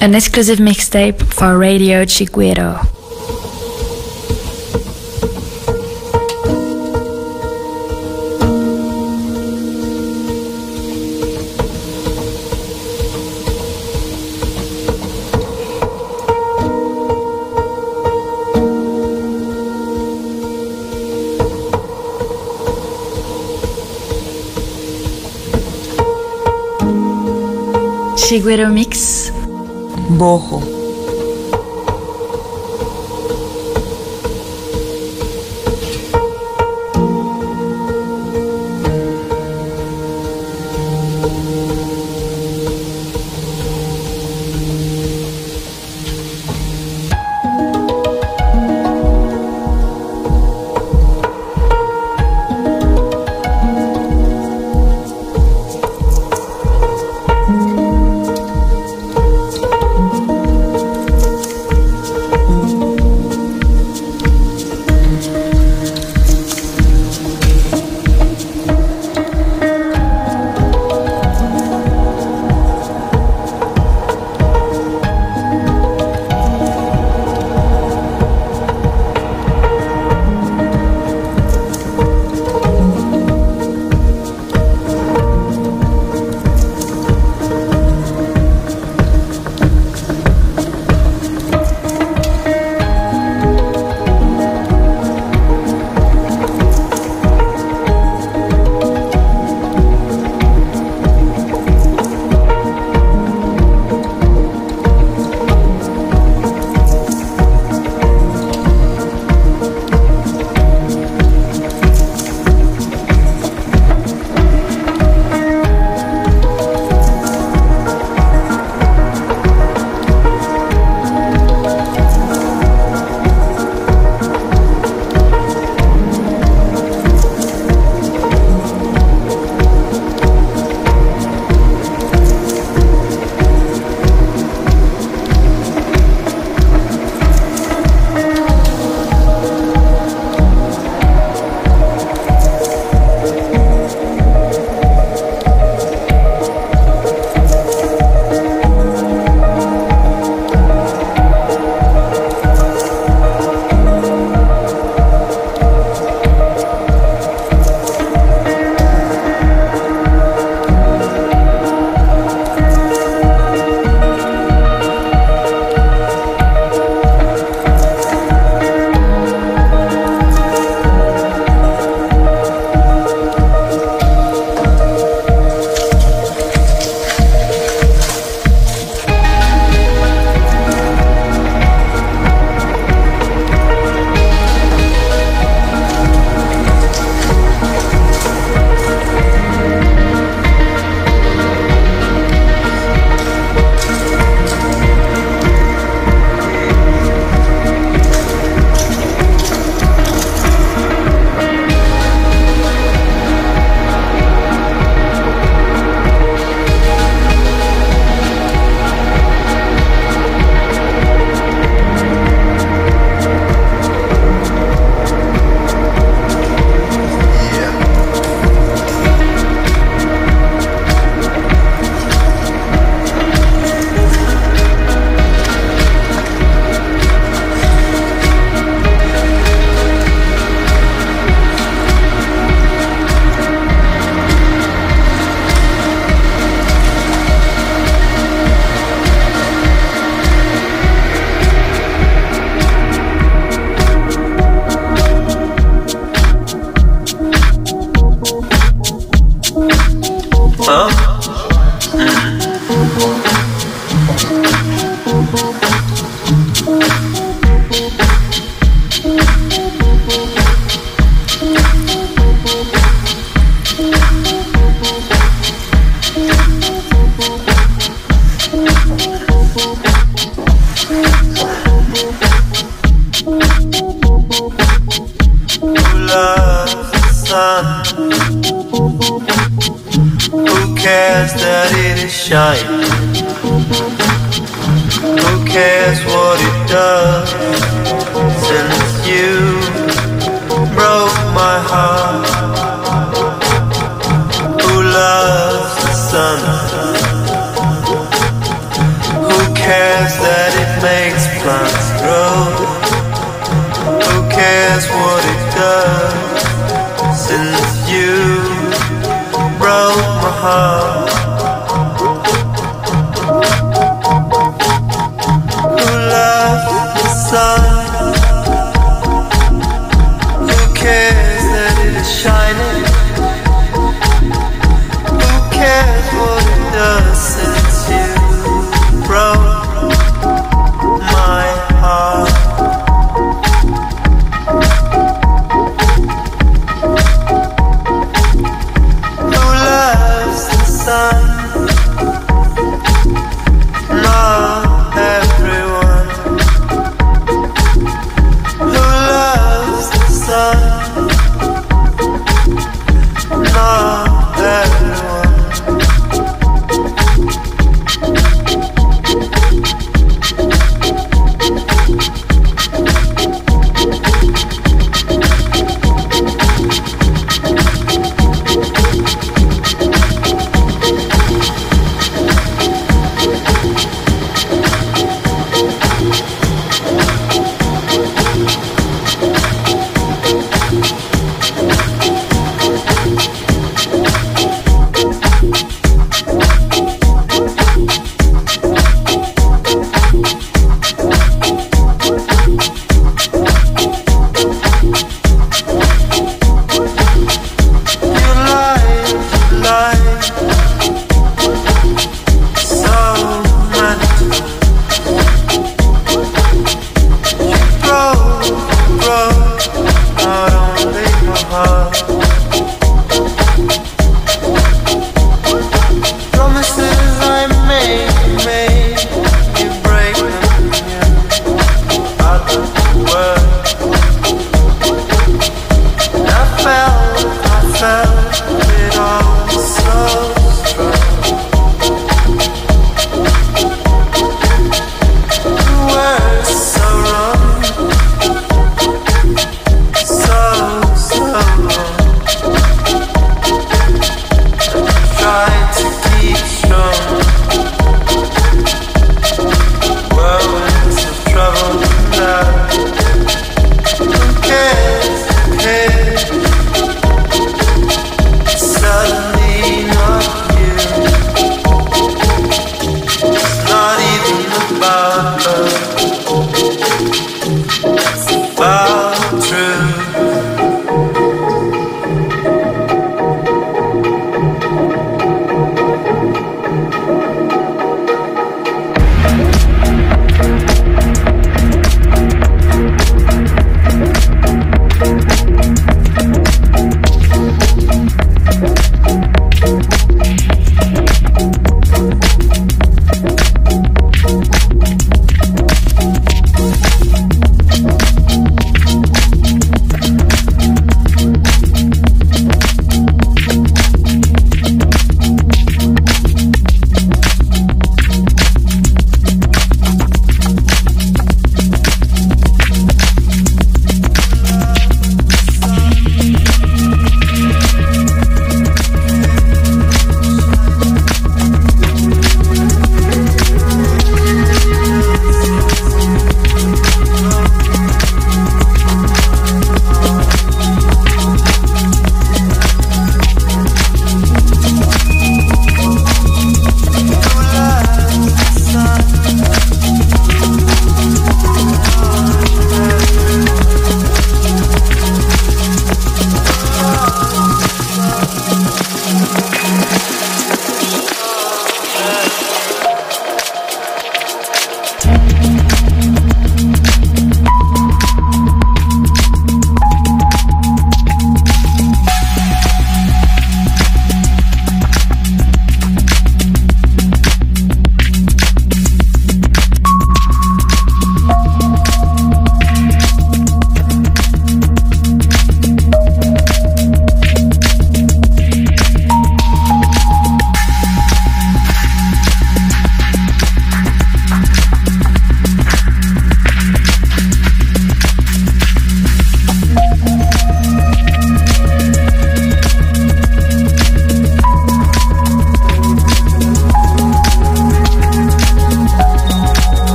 an exclusive mixtape for Radio Chiguero. Chiguero Mix Bojo.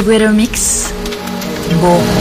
Chiguero Mix. Bo.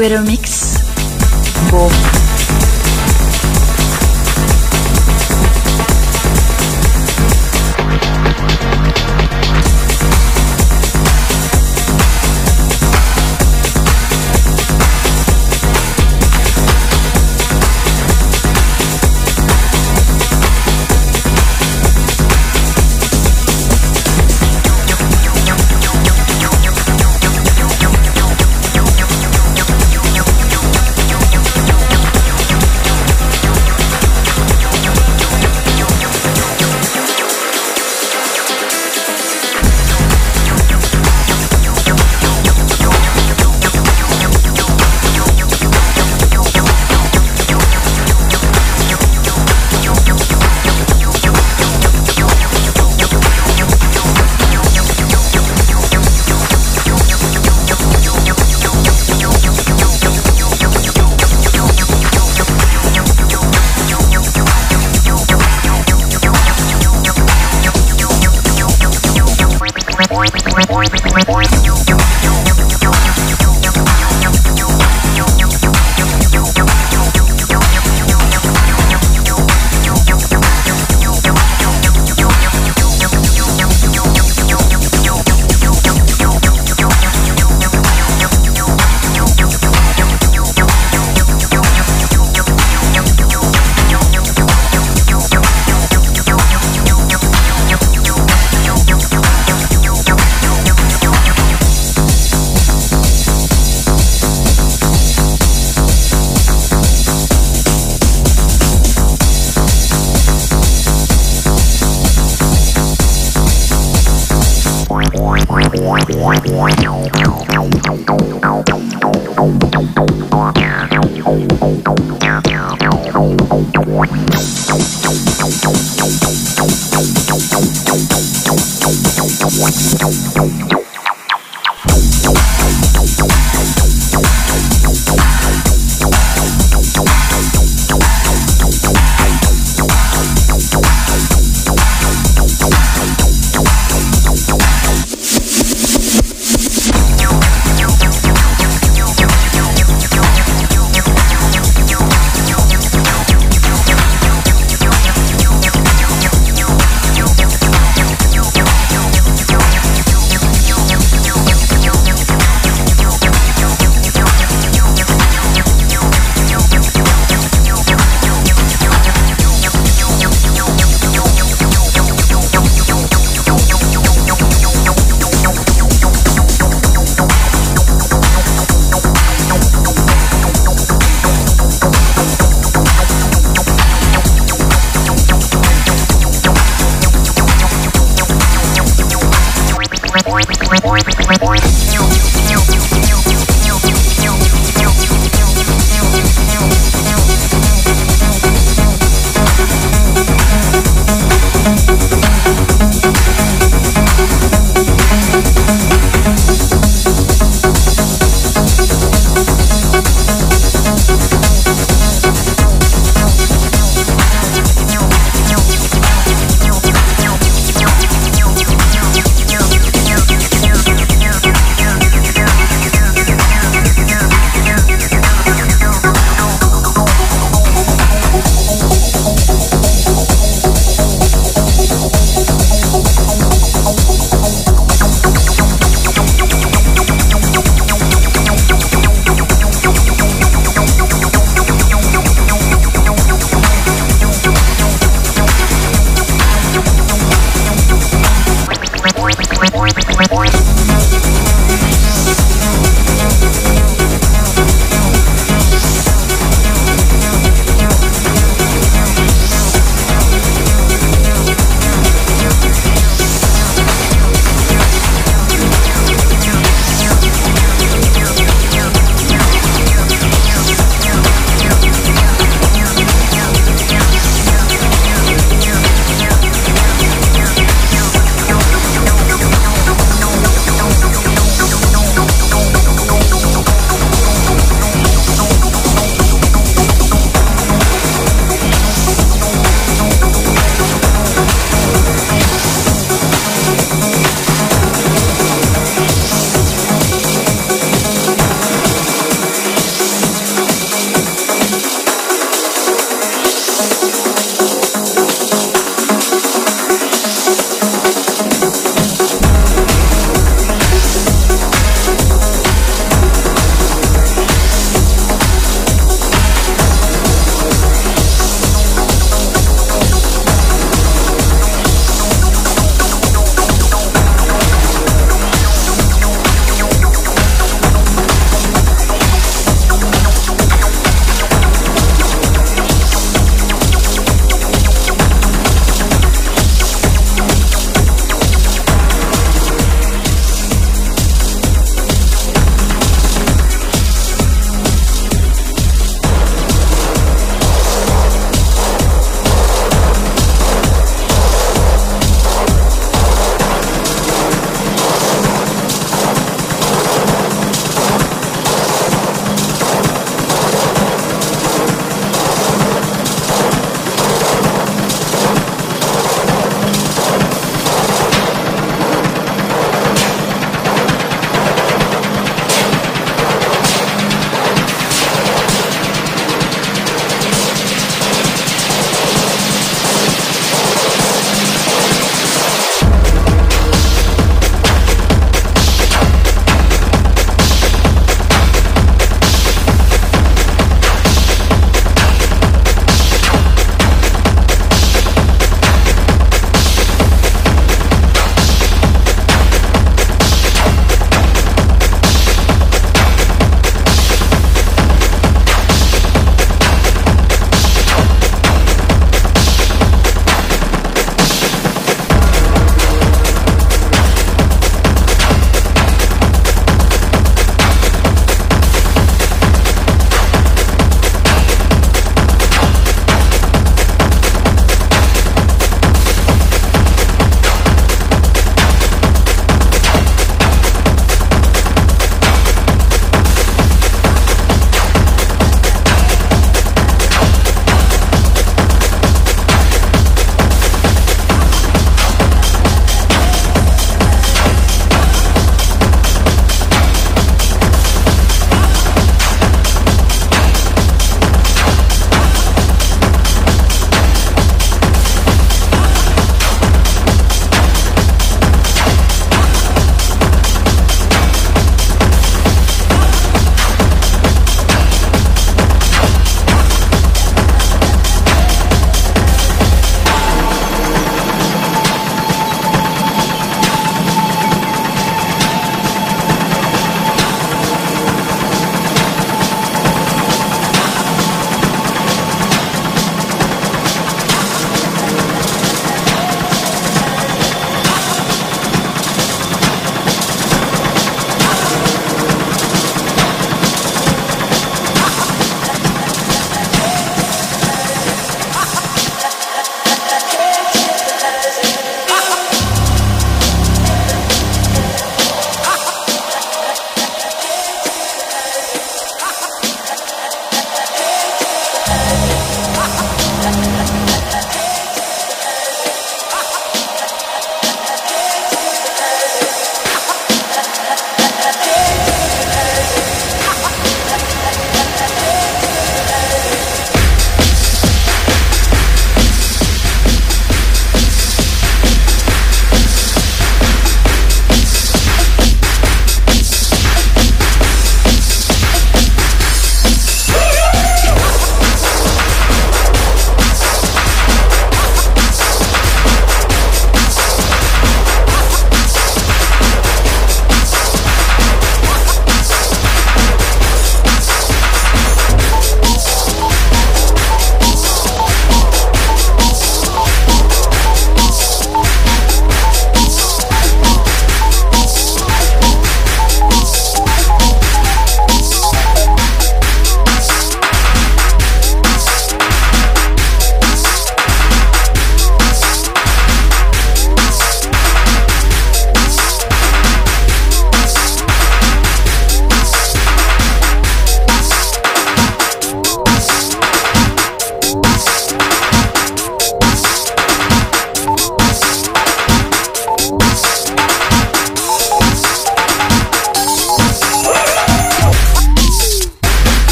Chiguero Mix. Warning.